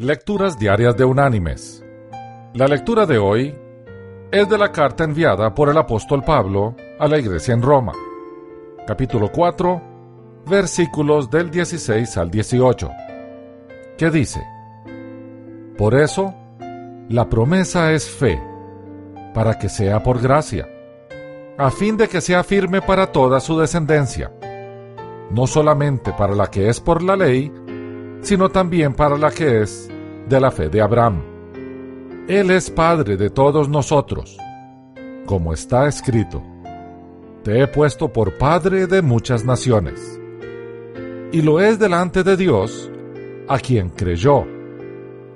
Lecturas Diarias de Unánimes. La lectura de hoy es de la carta enviada por el apóstol Pablo a la iglesia en Roma, capítulo 4, versículos del 16 al 18, que dice, Por eso, la promesa es fe, para que sea por gracia, a fin de que sea firme para toda su descendencia, no solamente para la que es por la ley, sino también para la que es de la fe de Abraham. Él es Padre de todos nosotros, como está escrito, Te he puesto por Padre de muchas naciones. Y lo es delante de Dios, a quien creyó,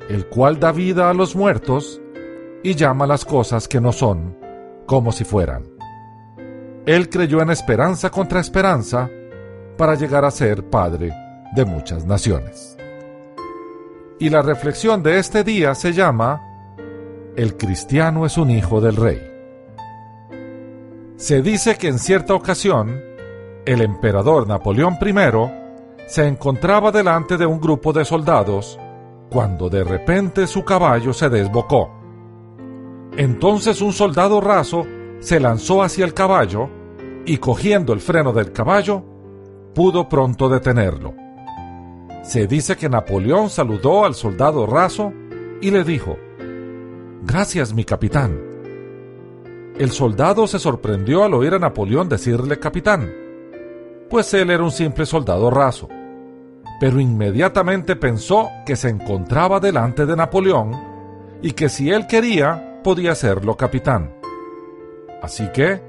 el cual da vida a los muertos y llama las cosas que no son como si fueran. Él creyó en esperanza contra esperanza para llegar a ser Padre de muchas naciones. Y la reflexión de este día se llama El cristiano es un hijo del rey. Se dice que en cierta ocasión, el emperador Napoleón I se encontraba delante de un grupo de soldados cuando de repente su caballo se desbocó. Entonces un soldado raso se lanzó hacia el caballo y cogiendo el freno del caballo, pudo pronto detenerlo. Se dice que Napoleón saludó al soldado raso y le dijo, Gracias, mi capitán. El soldado se sorprendió al oír a Napoleón decirle capitán, pues él era un simple soldado raso, pero inmediatamente pensó que se encontraba delante de Napoleón y que si él quería podía serlo capitán. Así que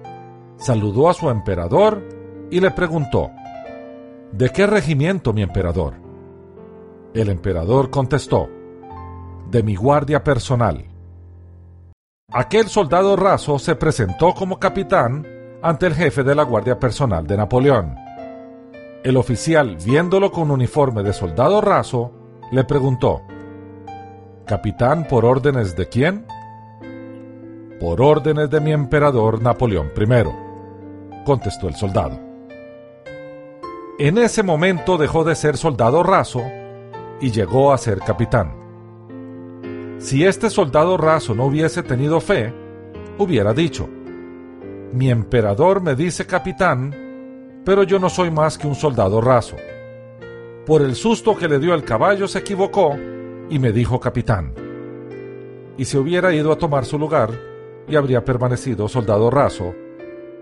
saludó a su emperador y le preguntó, ¿De qué regimiento, mi emperador? El emperador contestó, de mi guardia personal. Aquel soldado raso se presentó como capitán ante el jefe de la guardia personal de Napoleón. El oficial, viéndolo con uniforme de soldado raso, le preguntó, ¿Capitán por órdenes de quién? Por órdenes de mi emperador Napoleón I, contestó el soldado. En ese momento dejó de ser soldado raso y llegó a ser capitán. Si este soldado raso no hubiese tenido fe, hubiera dicho, mi emperador me dice capitán, pero yo no soy más que un soldado raso. Por el susto que le dio el caballo se equivocó y me dijo capitán. Y se hubiera ido a tomar su lugar y habría permanecido soldado raso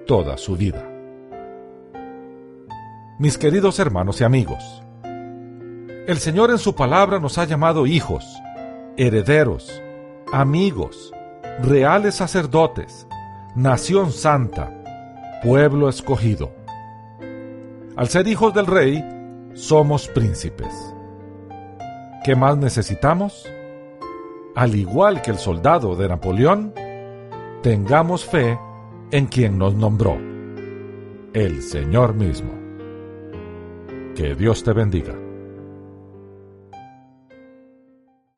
toda su vida. Mis queridos hermanos y amigos, el Señor en su palabra nos ha llamado hijos, herederos, amigos, reales sacerdotes, nación santa, pueblo escogido. Al ser hijos del rey, somos príncipes. ¿Qué más necesitamos? Al igual que el soldado de Napoleón, tengamos fe en quien nos nombró, el Señor mismo. Que Dios te bendiga.